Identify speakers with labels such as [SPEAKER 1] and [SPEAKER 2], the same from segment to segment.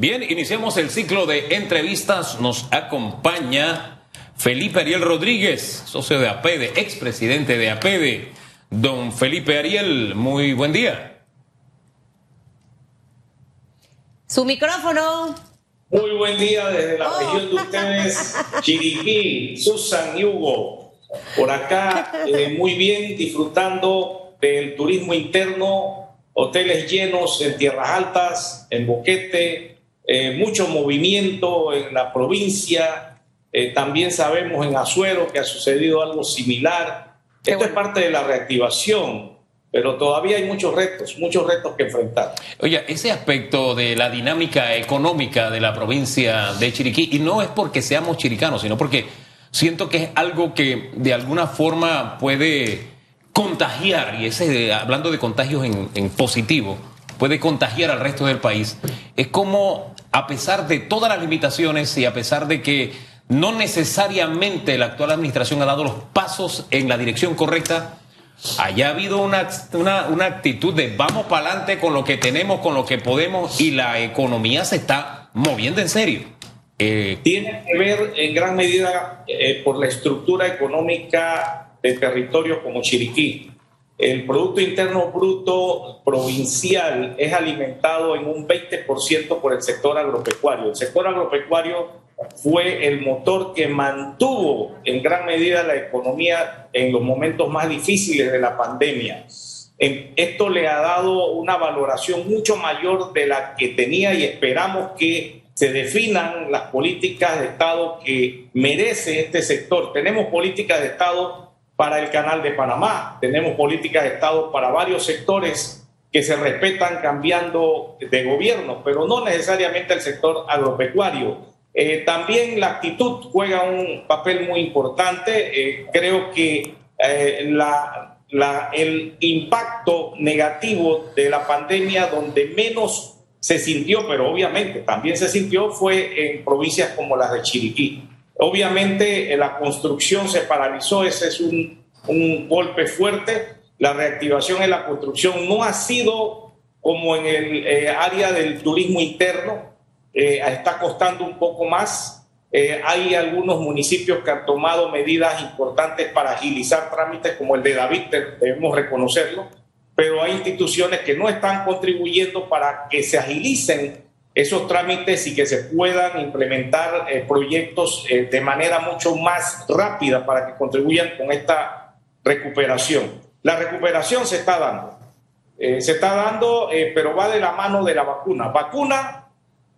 [SPEAKER 1] Bien, iniciamos el ciclo de entrevistas. Nos acompaña Felipe Ariel Rodríguez, socio de APEDE, expresidente de APEDE. Don Felipe Ariel, muy buen día.
[SPEAKER 2] Su micrófono.
[SPEAKER 3] Muy buen día desde la oh. región de ustedes, Chiriquí, Susan y Hugo. Por acá, eh, muy bien, disfrutando del turismo interno, hoteles llenos en tierras altas, en Boquete, eh, mucho movimiento en la provincia. Eh, también sabemos en Azuero que ha sucedido algo similar. Esto es parte de la reactivación, pero todavía hay muchos retos, muchos retos que enfrentar.
[SPEAKER 1] Oye, ese aspecto de la dinámica económica de la provincia de Chiriquí, y no es porque seamos chiricanos, sino porque siento que es algo que de alguna forma puede contagiar, y ese, hablando de contagios en, en positivo, puede contagiar al resto del país, es como a pesar de todas las limitaciones y a pesar de que no necesariamente la actual administración ha dado los pasos en la dirección correcta, haya habido una, una, actitud de vamos para adelante con lo que tenemos, con lo que podemos y la economía se está moviendo en serio.
[SPEAKER 3] Eh, Tiene que ver en gran medida eh, por la estructura económica de territorios como Chiriquí. El Producto Interno Bruto provincial es alimentado en un 20% por el sector agropecuario. El sector agropecuario fue el motor que mantuvo en gran medida la economía en los momentos más difíciles de la pandemia. Esto le ha dado una valoración mucho mayor de la que tenía y esperamos que se definan las políticas de Estado que merece este sector. Tenemos políticas de Estado para el Canal de Panamá. Tenemos políticas de Estado para varios sectores que se respetan cambiando de gobierno, pero no necesariamente el sector agropecuario. Eh, también la actitud juega un papel muy importante. Eh, creo que eh, la, el impacto negativo de la pandemia, donde menos se sintió, pero obviamente también se sintió, fue en provincias como las de Chiriquí. Obviamente eh, la construcción se paralizó, ese es un, un golpe fuerte. La reactivación en la construcción no ha sido como en el eh, área del turismo interno, eh, está costando un poco más. hay algunos municipios que han tomado medidas importantes para agilizar trámites, como el de David, debemos reconocerlo, pero hay instituciones que no están contribuyendo para que se agilicen esos trámites y que se puedan implementar eh, proyectos eh, de manera mucho más rápida para que contribuyan con esta recuperación. La recuperación se está dando, eh, se está dando, pero va de la mano de la vacuna. Vacuna,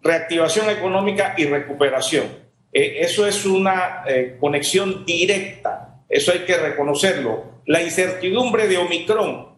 [SPEAKER 3] reactivación económica y recuperación. eso es una conexión directa, eso hay que reconocerlo. La incertidumbre de Omicron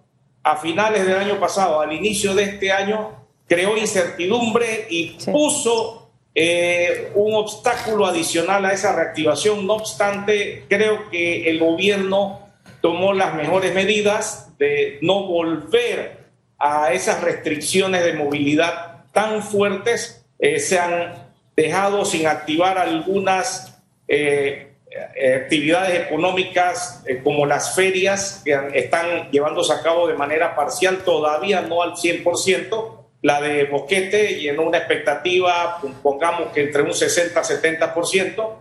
[SPEAKER 3] a finales del año pasado, al inicio de este año, creó incertidumbre y puso eh, un obstáculo adicional a esa reactivación. No obstante, creo que el gobierno tomó las mejores medidas de no volver a esas restricciones de movilidad tan fuertes. Eh, se han dejado sin activar algunas eh, actividades económicas como las ferias que están llevándose a cabo de manera parcial, todavía no al 100%, la de Boquete en una expectativa, pongamos que entre un 60-70%,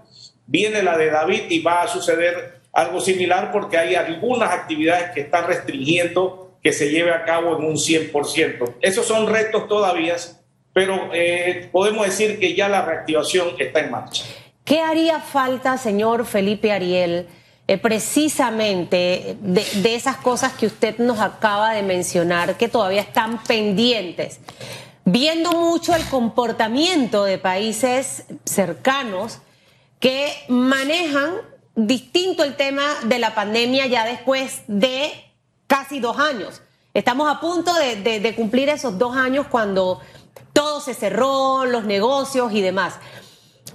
[SPEAKER 3] viene la de David y va a suceder algo similar porque hay algunas actividades que están restringiendo que se lleve a cabo en un 100%. Esos son retos todavía, pero eh, podemos decir que ya la reactivación está en marcha.
[SPEAKER 2] ¿Qué haría falta, señor Felipe Ariel? Eh, precisamente de, esas cosas que usted nos acaba de mencionar que todavía están pendientes. Viendo mucho el comportamiento de países cercanos que manejan distinto el tema de la pandemia ya después de casi dos años. Estamos a punto de cumplir esos dos años cuando todo se cerró, los negocios y demás.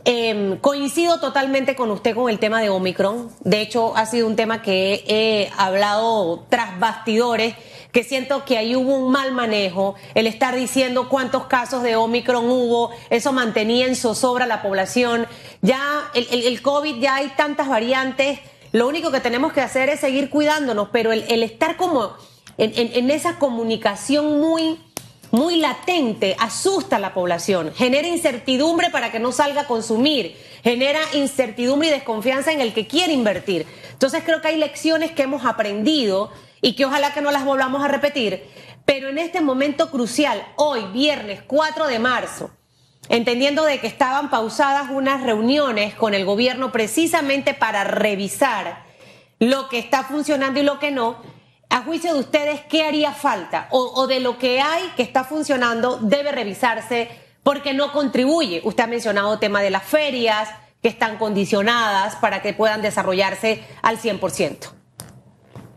[SPEAKER 2] Em, coincido totalmente con usted con el tema de Omicron. De hecho, ha sido un tema que he hablado tras bastidores, que siento que ahí hubo un mal manejo. El estar diciendo cuántos casos de Omicron hubo, eso mantenía en zozobra la población. Ya el, COVID, ya hay tantas variantes. Lo único que tenemos que hacer es seguir cuidándonos, pero el, estar como en, esa comunicación muy muy latente, asusta a la población, genera incertidumbre para que no salga a consumir, genera incertidumbre y desconfianza en el que quiere invertir. Entonces creo que hay lecciones que hemos aprendido y que ojalá que no las volvamos a repetir, pero en este momento crucial, hoy, viernes 4 de marzo, entendiendo de que estaban pausadas unas reuniones con el gobierno precisamente para revisar lo que está funcionando y lo que no, a juicio de ustedes, ¿qué haría falta? O, de lo que hay que está funcionando debe revisarse porque no contribuye. Usted ha mencionado el tema de las ferias que están condicionadas para que puedan desarrollarse al 100%.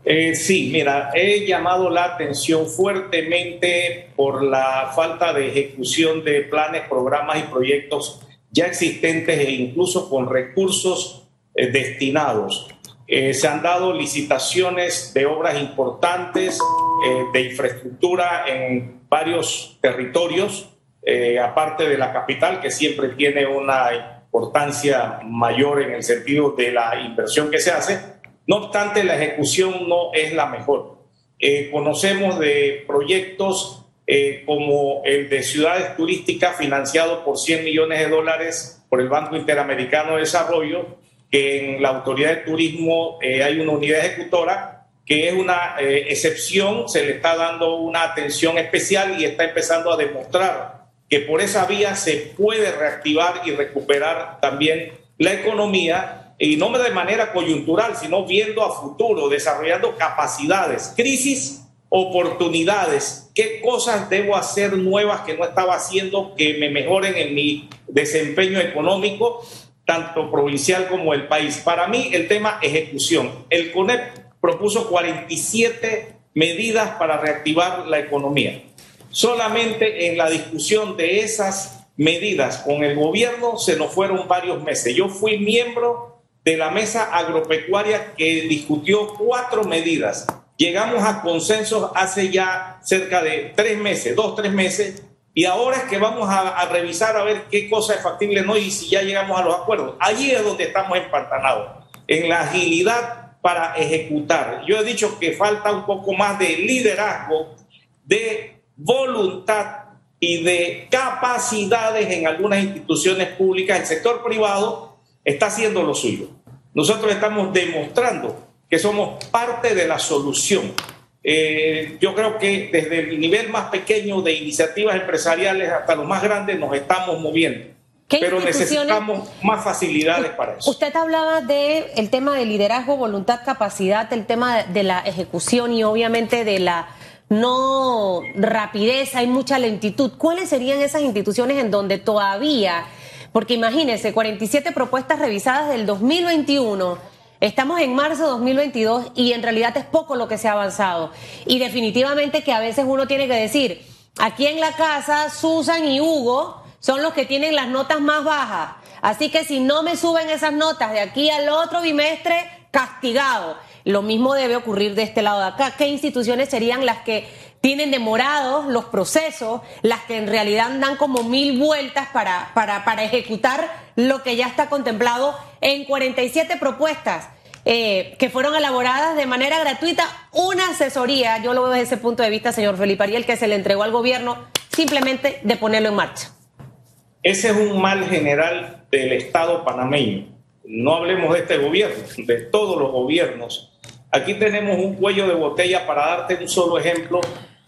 [SPEAKER 3] Eh, sí, mira, he llamado la atención fuertemente por la falta de ejecución de planes, programas y proyectos ya existentes e incluso con recursos eh, destinados. Eh, se han dado licitaciones de obras importantes eh, de infraestructura en varios territorios, eh, aparte de la capital, que siempre tiene una importancia mayor en el sentido de la inversión que se hace. No obstante, la ejecución no es la mejor. conocemos de proyectos como el de ciudades turísticas financiado por 100 millones de dólares por el Banco Interamericano de Desarrollo, en la Autoridad de Turismo eh, hay una unidad ejecutora que es una eh, excepción, se le está dando una atención especial y está empezando a demostrar que por esa vía se puede reactivar y recuperar también la economía y no de manera coyuntural, sino viendo a futuro, desarrollando capacidades, crisis, oportunidades, qué cosas debo hacer nuevas que no estaba haciendo que me mejoren en mi desempeño económico tanto provincial como el país. Para mí, el tema ejecución. El CONEP propuso 47 medidas para reactivar la economía. Solamente en la discusión de esas medidas con el gobierno se nos fueron varios meses. Yo fui miembro de la mesa agropecuaria que discutió cuatro medidas. Llegamos a consensos hace ya cerca de tres meses, dos, tres meses, y ahora es que vamos a, revisar a ver qué cosa es factible no y si ya llegamos a los acuerdos. Allí es donde estamos empantanados, en la agilidad para ejecutar. Yo he dicho que falta un poco más de liderazgo, de voluntad y de capacidades en algunas instituciones públicas. El sector privado está haciendo lo suyo. Nosotros estamos demostrando que somos parte de la solución. Eh, yo creo que desde el nivel más pequeño de iniciativas empresariales hasta los más grandes nos estamos moviendo. Pero necesitamos más facilidades para eso.
[SPEAKER 2] Usted hablaba del el tema de liderazgo, voluntad, capacidad, el tema de la ejecución y obviamente de la no rapidez, hay mucha lentitud. ¿Cuáles serían esas instituciones en donde todavía, porque imagínense, 47 propuestas revisadas del 2021 Estamos en marzo de 2022 y en realidad es poco lo que se ha avanzado. Y definitivamente que a veces uno tiene que decir, aquí en la casa Susan y Hugo son los que tienen las notas más bajas. Así que si no me suben esas notas de aquí al otro bimestre, castigado. Lo mismo debe ocurrir de este lado de acá. ¿Qué instituciones serían las que tienen demorados los procesos, las que en realidad dan como mil vueltas para, para, para ejecutar lo que ya está contemplado en 47 propuestas eh, que fueron elaboradas de manera gratuita, una asesoría, yo lo veo desde ese punto de vista, señor Felipe Ariel, que se le entregó al gobierno simplemente de ponerlo en marcha.
[SPEAKER 3] Ese es un mal general del Estado panameño. No hablemos de este gobierno, de todos los gobiernos. Aquí tenemos un cuello de botella para darte un solo ejemplo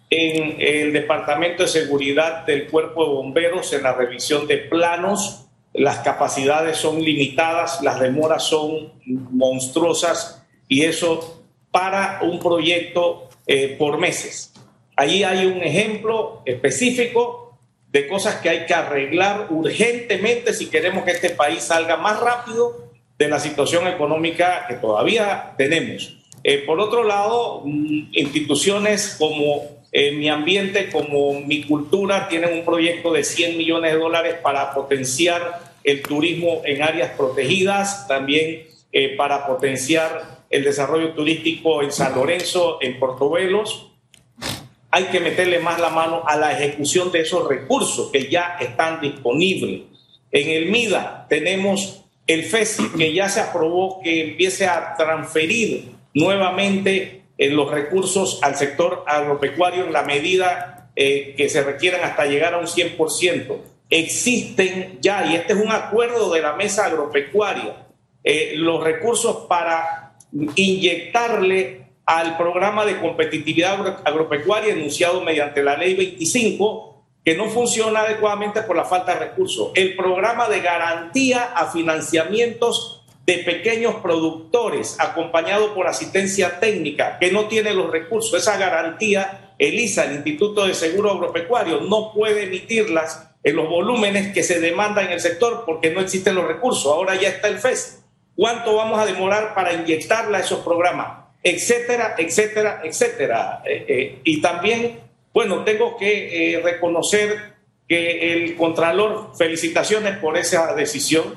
[SPEAKER 3] en el Departamento de Seguridad del Cuerpo de Bomberos en la revisión de planos las capacidades son limitadas, las demoras son monstruosas y eso para un proyecto eh, por meses. Allí hay un ejemplo específico de cosas que hay que arreglar urgentemente si queremos que este país salga más rápido de la situación económica que todavía tenemos. Eh, por otro lado, mm, instituciones como eh, mi ambiente, como mi cultura, tienen un proyecto de 100 millones de dólares para potenciar el turismo en áreas protegidas, también eh, para potenciar el desarrollo turístico en San Lorenzo, en Portobelos. Hay que meterle más la mano a la ejecución de esos recursos que ya están disponibles. En el MIDA tenemos el FESI que ya se aprobó que empiece a transferir nuevamente en los recursos al sector agropecuario en la medida eh, que se requieran hasta llegar a un 100%. Existen ya, y este es un acuerdo de la mesa agropecuaria, eh, los recursos para inyectarle al programa de competitividad agropecuaria enunciado mediante la ley 25 que no funciona adecuadamente por la falta de recursos. El programa de garantía a financiamientos de pequeños productores, acompañado por asistencia técnica, que no tiene los recursos. Esa garantía, ELISA, el Instituto de Seguro Agropecuario, no puede emitirlas en los volúmenes que se demandan en el sector porque no existen los recursos. Ahora ya está el FES. ¿Cuánto vamos a demorar para inyectarla a esos programas? Etcétera, etcétera, etcétera. Eh, eh, y también bueno, tengo que eh, reconocer que el Contralor, felicitaciones por esa decisión.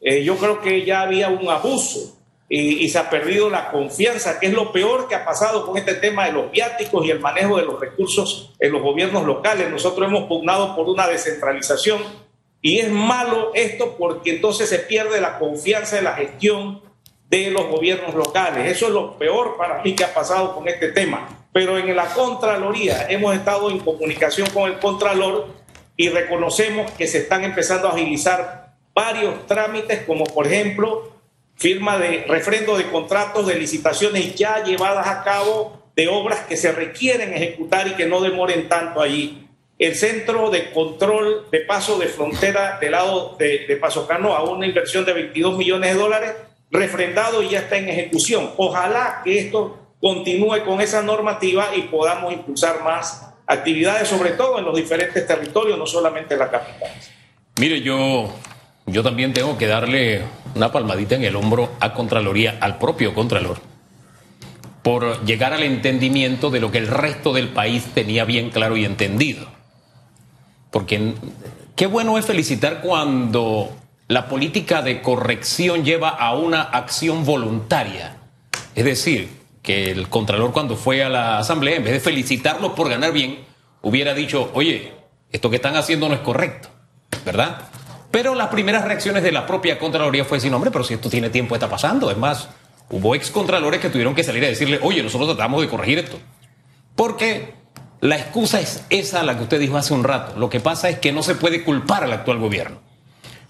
[SPEAKER 3] Eh, yo creo que ya había un abuso y, y, se ha perdido la confianza, que es lo peor que ha pasado con este tema de los viáticos y el manejo de los recursos en los gobiernos locales. Nosotros hemos pugnado por una descentralización y es malo esto porque entonces se pierde la confianza en la gestión de los gobiernos locales. Eso es lo peor para mí que ha pasado con este tema pero en la Contraloría hemos estado en comunicación con el Contralor y reconocemos que se están empezando a agilizar varios trámites, como por ejemplo firma de refrendo de contratos de licitaciones ya llevadas a cabo de obras que se requieren ejecutar y que no demoren tanto allí. El centro de control de paso de frontera del lado de, de Paso Cano a una inversión de 22 millones de dólares, refrendado y ya está en ejecución. Ojalá que esto continúe con esa normativa y podamos impulsar más actividades, sobre todo en los diferentes territorios, no solamente en la capital.
[SPEAKER 1] Mire, yo, yo también tengo que darle una palmadita en el hombro a Contraloría, al propio Contralor, por llegar al entendimiento de lo que el resto del país tenía bien claro y entendido. Porque qué bueno es felicitar cuando la política de corrección lleva a una acción voluntaria. Es decir, que el Contralor cuando fue a la Asamblea, en vez de felicitarlos por ganar bien, hubiera dicho, oye, esto que están haciendo no es correcto, ¿verdad? Pero las primeras reacciones de la propia Contraloría fue decir, hombre, pero si esto tiene tiempo está pasando. Es más, hubo ex Contralores que tuvieron que salir a decirle, oye, nosotros tratamos de corregir esto. Porque la excusa es esa la que usted dijo hace un rato. Lo que pasa es que no se puede culpar al actual gobierno.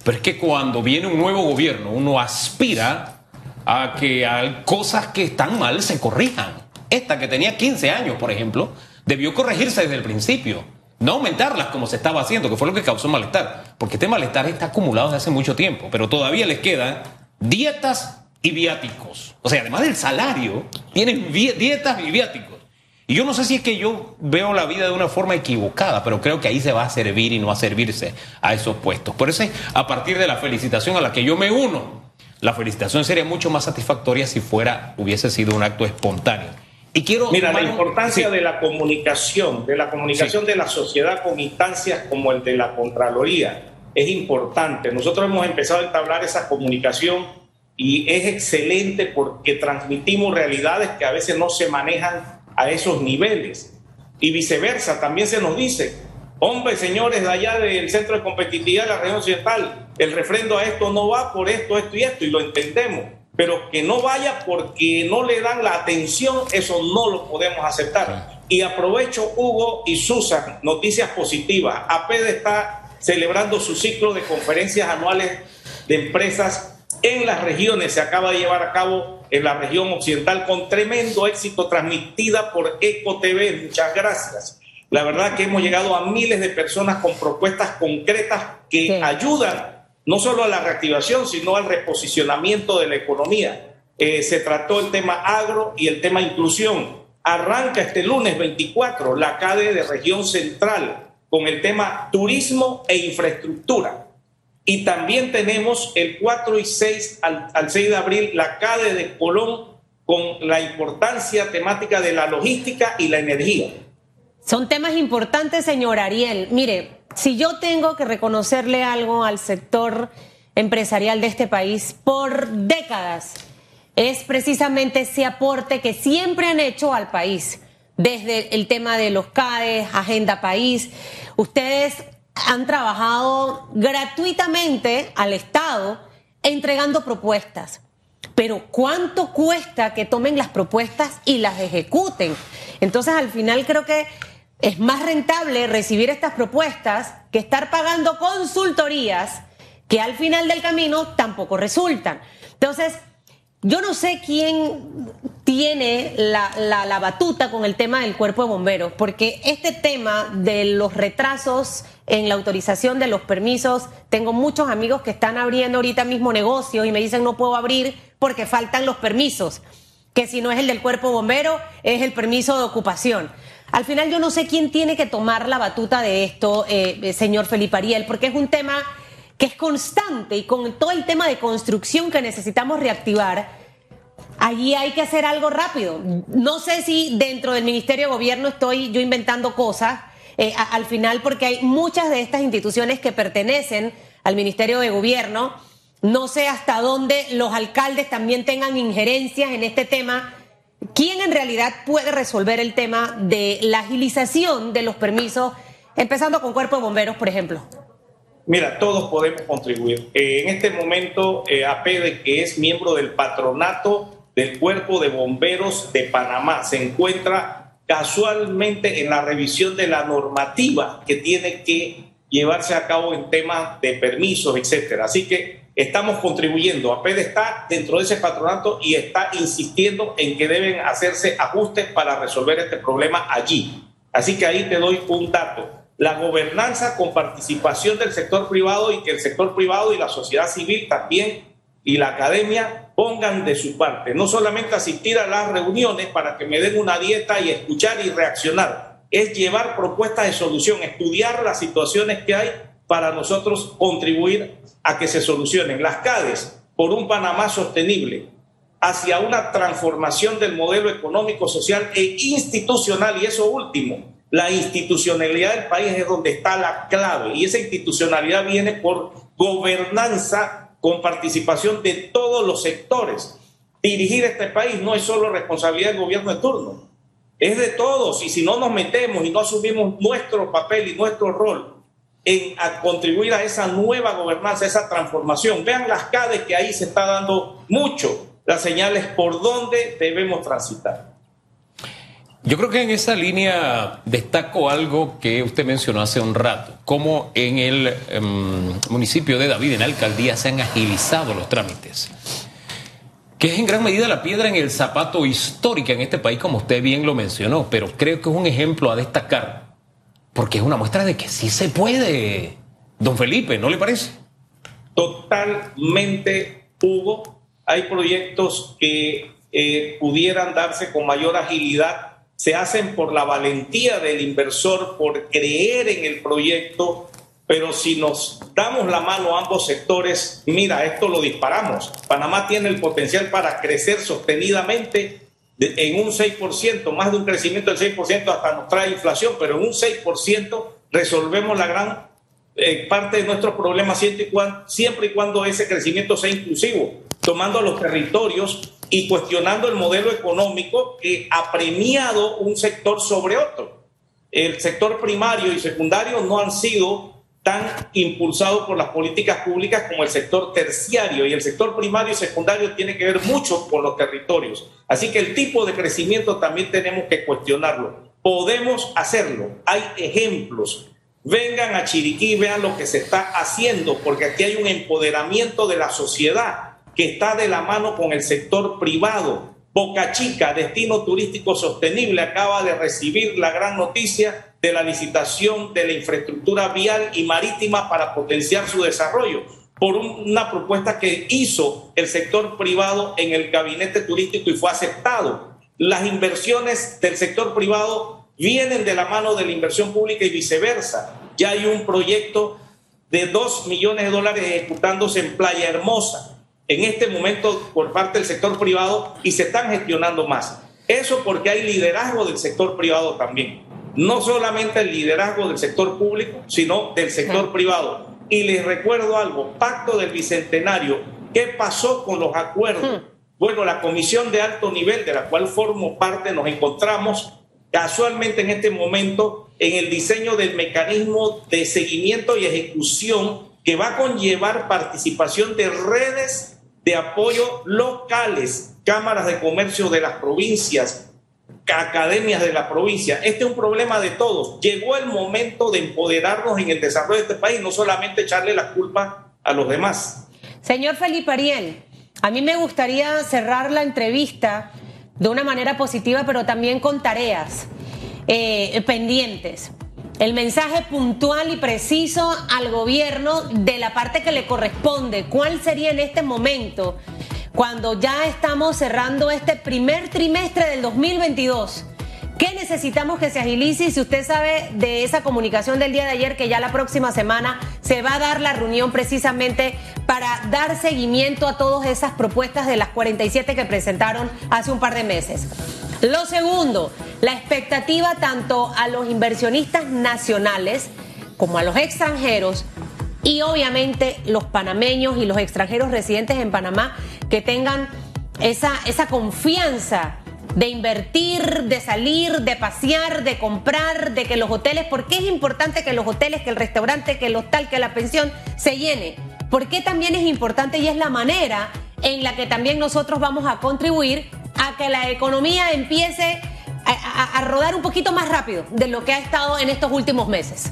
[SPEAKER 1] Pero es que cuando viene un nuevo gobierno, uno aspira a que cosas que están mal se corrijan. Esta que tenía 15 años, por ejemplo, debió corregirse desde el principio. No aumentarlas como se estaba haciendo, que fue lo que causó malestar. Porque este malestar está acumulado desde hace mucho tiempo, pero todavía les quedan dietas y viáticos. O sea, además del salario, tienen dietas y viáticos. Y yo no sé si es que yo veo la vida de una forma equivocada, pero creo que ahí se va a servir y no a servirse a esos puestos. Por eso, a partir de la felicitación a la que yo me uno, la felicitación sería mucho más satisfactoria si fuera, hubiese sido un acto espontáneo.
[SPEAKER 3] Y quiero. Mira, la importancia de la comunicación, de la comunicación de la sociedad con instancias como el de la Contraloría, es importante. Nosotros hemos empezado a entablar esa comunicación y es excelente porque transmitimos realidades que a veces no se manejan a esos niveles. Y viceversa, también se nos dice, Hombre, señores de allá del Centro de Competitividad de la región occidental, el refrendo a esto no va por esto, esto y esto, y lo entendemos. Pero que no vaya porque no le dan la atención, eso no lo podemos aceptar. Y aprovecho, Hugo y Susan, noticias positivas. APED está celebrando su ciclo de conferencias anuales de empresas en las regiones. Se acaba de llevar a cabo en la región occidental con tremendo éxito transmitida por EcoTV. Muchas gracias. La verdad que hemos llegado a miles de personas con propuestas concretas que ayudan no solo a la reactivación, sino al reposicionamiento de la economía. Eh, se trató el tema agro y el tema inclusión. Arranca este lunes 24 la CADE de región central con el tema turismo e infraestructura. Y también tenemos el 4 y 6 al, al 6 de abril la CADE de Colón con la importancia temática de la logística y la energía.
[SPEAKER 2] Son temas importantes, señor Ariel. Mire, si yo tengo que reconocerle algo al sector empresarial de este país por décadas, es precisamente ese aporte que siempre han hecho al país, desde el tema de los CADES, Agenda País. Ustedes han trabajado gratuitamente al Estado entregando propuestas. Pero ¿cuánto cuesta que tomen las propuestas y las ejecuten? Entonces, al final creo que es más rentable recibir estas propuestas que estar pagando consultorías que al final del camino tampoco resultan. Entonces, yo no sé quién tiene la, la, batuta con el tema del cuerpo de bomberos, porque este tema de los retrasos en la autorización de los permisos, tengo muchos amigos que están abriendo ahorita mismo negocios y me dicen no puedo abrir porque faltan los permisos, que si no es el del cuerpo bombero, es el permiso de ocupación. Al final yo no sé quién tiene que tomar la batuta de esto, eh, eh, señor Felipe Ariel, porque es un tema que es constante y con todo el tema de construcción que necesitamos reactivar, allí hay que hacer algo rápido. No sé si dentro del Ministerio de Gobierno estoy yo inventando cosas eh, al final, porque hay muchas de estas instituciones que pertenecen al Ministerio de Gobierno. No sé hasta dónde los alcaldes también tengan injerencias en este tema ¿Quién en realidad puede resolver el tema de la agilización de los permisos, empezando con Cuerpo de Bomberos, por ejemplo?
[SPEAKER 3] Mira, todos podemos contribuir. Eh, en este momento, eh, APEDE, que es miembro del patronato del Cuerpo de Bomberos de Panamá, se encuentra casualmente en la revisión de la normativa que tiene que llevarse a cabo en temas de permisos, etcétera. Así que estamos contribuyendo. APED está dentro de ese patronato y está insistiendo en que deben hacerse ajustes para resolver este problema allí. Así que ahí te doy un dato. La gobernanza con participación del sector privado y que el sector privado y la sociedad civil también y la academia pongan de su parte. No solamente asistir a las reuniones para que me den una dieta y escuchar y reaccionar, es llevar propuestas de solución, estudiar las situaciones que hay para nosotros contribuir a que se solucionen las CADES por un Panamá sostenible hacia una transformación del modelo económico, social e institucional. Y eso último, la institucionalidad del país es donde está la clave. Y esa institucionalidad viene por gobernanza con participación de todos los sectores. Dirigir este país no es solo responsabilidad del gobierno de turno, es de todos. Y si no nos metemos y no asumimos nuestro papel y nuestro rol en a contribuir a esa nueva gobernanza, esa transformación. Vean las CADES que ahí se está dando mucho las señales por dónde debemos transitar.
[SPEAKER 1] Yo creo que en esa línea destaco algo que usted mencionó hace un rato, como en el em, municipio de David, en la alcaldía, se han agilizado los trámites, que es en gran medida la piedra en el zapato histórica en este país, como usted bien lo mencionó, pero creo que es un ejemplo a destacar porque es una muestra de que sí se puede, don Felipe, ¿no le parece?
[SPEAKER 3] Totalmente, Hugo. Hay proyectos que eh, pudieran darse con mayor agilidad. Se hacen por la valentía del inversor, por creer en el proyecto, pero si nos damos la mano a ambos sectores, mira, esto lo disparamos. Panamá tiene el potencial para crecer sostenidamente en un 6%, más de un crecimiento del 6% hasta nos trae inflación, pero en un 6% resolvemos la gran eh, parte de nuestros problemas siempre y, cuando, siempre y cuando ese crecimiento sea inclusivo, tomando los territorios y cuestionando el modelo económico que ha premiado un sector sobre otro. El sector primario y secundario no han sido tan impulsado por las políticas públicas como el sector terciario y el sector primario y secundario tiene que ver mucho con los territorios. Así que el tipo de crecimiento también tenemos que cuestionarlo. Podemos hacerlo. Hay ejemplos. Vengan a Chiriquí y vean lo que se está haciendo, porque aquí hay un empoderamiento de la sociedad que está de la mano con el sector privado. Boca Chica, destino turístico sostenible, acaba de recibir la gran noticia de la licitación de la infraestructura vial y marítima para potenciar su desarrollo por una propuesta que hizo el sector privado en el gabinete turístico y fue aceptado. Las inversiones del sector privado vienen de la mano de la inversión pública y viceversa. Ya hay un proyecto de 2 millones de dólares ejecutándose en Playa Hermosa en este momento por parte del sector privado y se están gestionando más. Eso porque hay liderazgo del sector privado también no solamente el liderazgo del sector público, sino del sector privado. Y les recuerdo algo, pacto del Bicentenario, ¿qué pasó con los acuerdos? Bueno, la comisión de alto nivel de la cual formo parte nos encontramos casualmente en este momento en el diseño del mecanismo de seguimiento y ejecución que va a conllevar participación de redes de apoyo locales, cámaras de comercio de las provincias, academias de la provincia. Este es un problema de todos. Llegó el momento de empoderarnos en el desarrollo de este país, no solamente echarle la culpa a los demás.
[SPEAKER 2] Señor Felipe Ariel, a mí me gustaría cerrar la entrevista de una manera positiva, pero también con tareas eh, pendientes. El mensaje puntual y preciso al gobierno de la parte que le corresponde. ¿Cuál sería en este momento, cuando ya estamos cerrando este primer trimestre del 2022? ¿Qué necesitamos que se agilice? Y si usted sabe de esa comunicación del día de ayer, que ya la próxima semana se va a dar la reunión precisamente para dar seguimiento a todas esas propuestas de las 47 que presentaron hace un par de meses. Lo segundo, la expectativa tanto a los inversionistas nacionales como a los extranjeros y obviamente los panameños y los extranjeros residentes en Panamá que tengan esa, esa confianza de invertir, de salir, de pasear, de comprar, de que los hoteles, ¿por qué es importante que los hoteles, que el restaurante, que el hostal, que la pensión se llene? ¿Por qué también es importante y es la manera en la que también nosotros vamos a contribuir a que la economía empiece a, a rodar un poquito más rápido de lo que ha estado en estos últimos meses?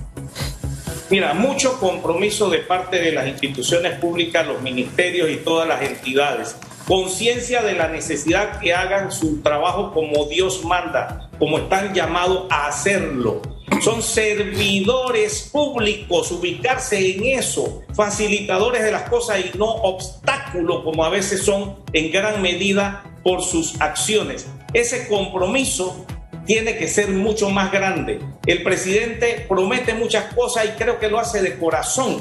[SPEAKER 3] Mira, mucho compromiso de parte de las instituciones públicas, los ministerios y todas las entidades conciencia de la necesidad que hagan su trabajo como Dios manda, como están llamados a hacerlo. Son servidores públicos, ubicarse en eso, facilitadores de las cosas y no obstáculos como a veces son en gran medida por sus acciones. Ese compromiso tiene que ser mucho más grande. El presidente promete muchas cosas y creo que lo hace de corazón,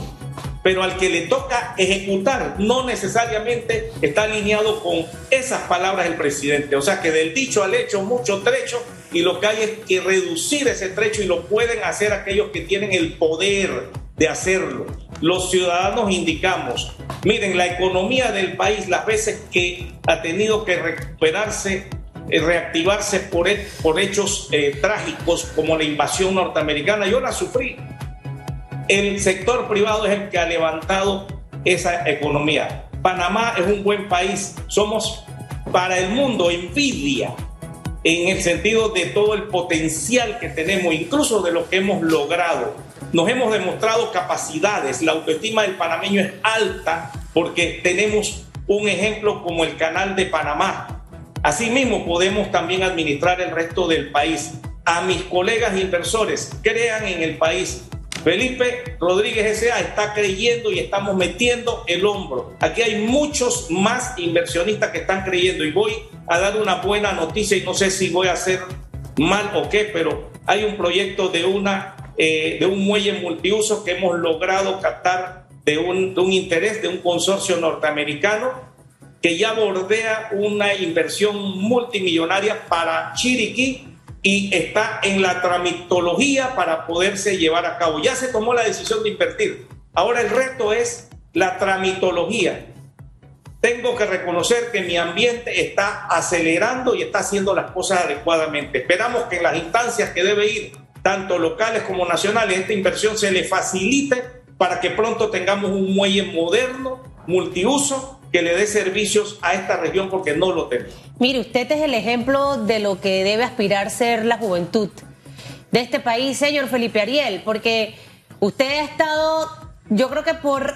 [SPEAKER 3] pero al que le toca ejecutar no necesariamente está alineado con esas palabras del presidente. O sea que del dicho al hecho mucho trecho y lo que hay es que reducir ese trecho y lo pueden hacer aquellos que tienen el poder de hacerlo. Los ciudadanos indicamos, miren, la economía del país las veces que ha tenido que recuperarse reactivarse por, por hechos eh, trágicos como la invasión norteamericana. Yo la sufrí el sector privado es el que ha levantado esa economía. Panamá es un buen país, somos para el mundo envidia en el sentido de todo el potencial que tenemos, incluso de lo que hemos logrado. Nos hemos demostrado capacidades, la autoestima del panameño es alta porque tenemos un ejemplo como el canal de Panamá. Asimismo, podemos también administrar el resto del país. A mis colegas inversores, crean en el país, Felipe Rodríguez S.A. está creyendo y estamos metiendo el hombro. Aquí hay muchos más inversionistas que están creyendo y voy a dar una buena noticia y no sé si voy a hacer mal o qué, pero hay un proyecto de, una, eh, de un muelle multiuso que hemos logrado captar de un, de un interés de un consorcio norteamericano que ya bordea una inversión multimillonaria para Chiriquí y está en la tramitología para poderse llevar a cabo. Ya se tomó la decisión de invertir. Ahora el reto es la tramitología. Tengo que reconocer que mi ambiente está acelerando y está haciendo las cosas adecuadamente. Esperamos que en las instancias que debe ir, tanto locales como nacionales, esta inversión se le facilite para que pronto tengamos un muelle moderno, multiuso, que le dé servicios a esta región porque no lo tenemos.
[SPEAKER 2] Mire, usted es el ejemplo de lo que debe aspirar ser la juventud de este país, señor Felipe Ariel, porque usted ha estado, yo creo que por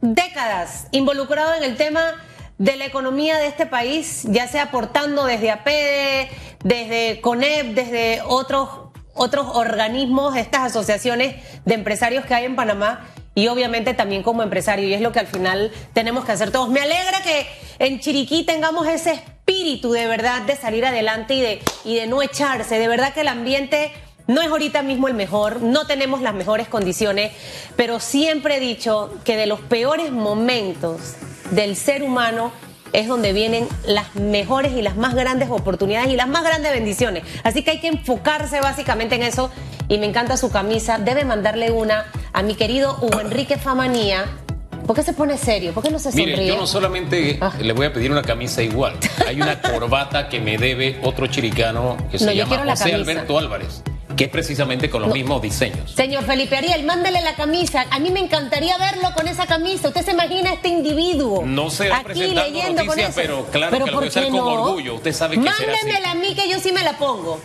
[SPEAKER 2] décadas, involucrado en el tema de la economía de este país, ya sea aportando desde APEDE, desde CONEP, desde otros, otros organismos, estas asociaciones de empresarios que hay en Panamá y obviamente también como empresario, y es lo que al final tenemos que hacer todos. Me alegra que en Chiriquí tengamos ese espíritu de verdad de salir adelante y de, y de no echarse. De verdad que el ambiente no es ahorita mismo el mejor, no tenemos las mejores condiciones, pero siempre he dicho que de los peores momentos del ser humano es donde vienen las mejores y las más grandes oportunidades y las más grandes bendiciones. Así que hay que enfocarse básicamente en eso. Y me encanta su camisa. Debe mandarle una a mi querido Hugo Enrique Famanía. ¿Por qué se pone serio? ¿Por qué no se sonríe?
[SPEAKER 1] Mire, yo no solamente ah. le voy a pedir una camisa igual. Hay una corbata que me debe otro chiricano que se llama José Alberto Álvarez. Que es precisamente con los mismos diseños.
[SPEAKER 2] Señor Felipe Ariel, mándele la camisa. A mí me encantaría verlo con esa camisa. ¿Usted se imagina a este individuo?
[SPEAKER 1] No se va
[SPEAKER 2] aquí leyendo con eso?
[SPEAKER 1] pero claro
[SPEAKER 2] ¿Pero
[SPEAKER 1] que lo voy a
[SPEAKER 2] qué
[SPEAKER 1] con orgullo. Usted sabe que será así.
[SPEAKER 2] Mándemela a mí que yo sí me la pongo.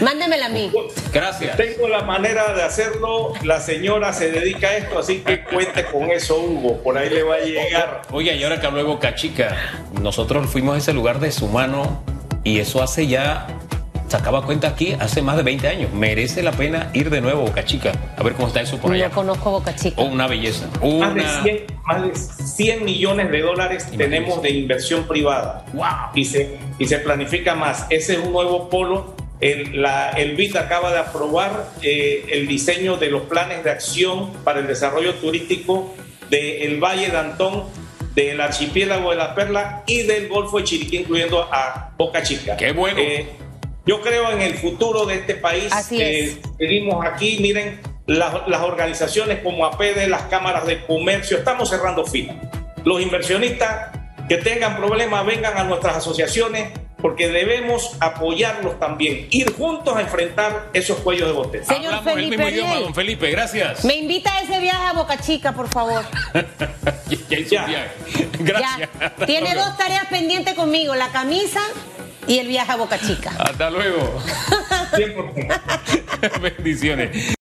[SPEAKER 2] Mándemela a mí.
[SPEAKER 1] Gracias.
[SPEAKER 3] Tengo la manera de hacerlo, la señora se dedica a esto, así que cuente con eso, Hugo, por ahí le va a llegar.
[SPEAKER 1] Oye, y ahora que habló de Boca Chica, nosotros fuimos a ese lugar de su mano y eso hace ya, sacaba cuenta aquí, hace más de 20 años. Merece la pena ir de nuevo a Boca Chica, a ver cómo está eso por allá.
[SPEAKER 2] No conozco Boca Chica.
[SPEAKER 1] Oh, una belleza.
[SPEAKER 3] Más de,
[SPEAKER 1] Una...
[SPEAKER 3] 100, más de 100 millones de dólares tenemos de inversión privada
[SPEAKER 1] ¡Wow!
[SPEAKER 3] y se, y se planifica más. Ese es un nuevo polo. El, la, el BID acaba de aprobar eh, el diseño de los planes de acción para el desarrollo turístico del Valle de Antón, del archipiélago de la Perla y del Golfo de Chiriquí, incluyendo a Boca Chica.
[SPEAKER 1] ¡Qué bueno!
[SPEAKER 3] Eh, yo creo en el futuro de este país.
[SPEAKER 2] Así es.
[SPEAKER 3] Eh, seguimos aquí, miren, las, las organizaciones como APD, las cámaras de comercio, estamos cerrando filas. Los inversionistas que tengan problemas vengan a nuestras asociaciones porque debemos apoyarlos también, ir juntos a enfrentar esos cuellos de botella.
[SPEAKER 2] Señor
[SPEAKER 1] Hablamos el
[SPEAKER 2] Felipe
[SPEAKER 1] mismo idioma, don Felipe, gracias.
[SPEAKER 2] Me invita a ese viaje a Boca Chica, por favor.
[SPEAKER 1] ya hizo
[SPEAKER 3] Ya.
[SPEAKER 1] un viaje. Gracias.
[SPEAKER 2] Ya. Tiene dos tareas pendientes conmigo, la camisa y el viaje a Boca Chica.
[SPEAKER 1] Hasta luego.
[SPEAKER 3] 100%.
[SPEAKER 1] Bendiciones.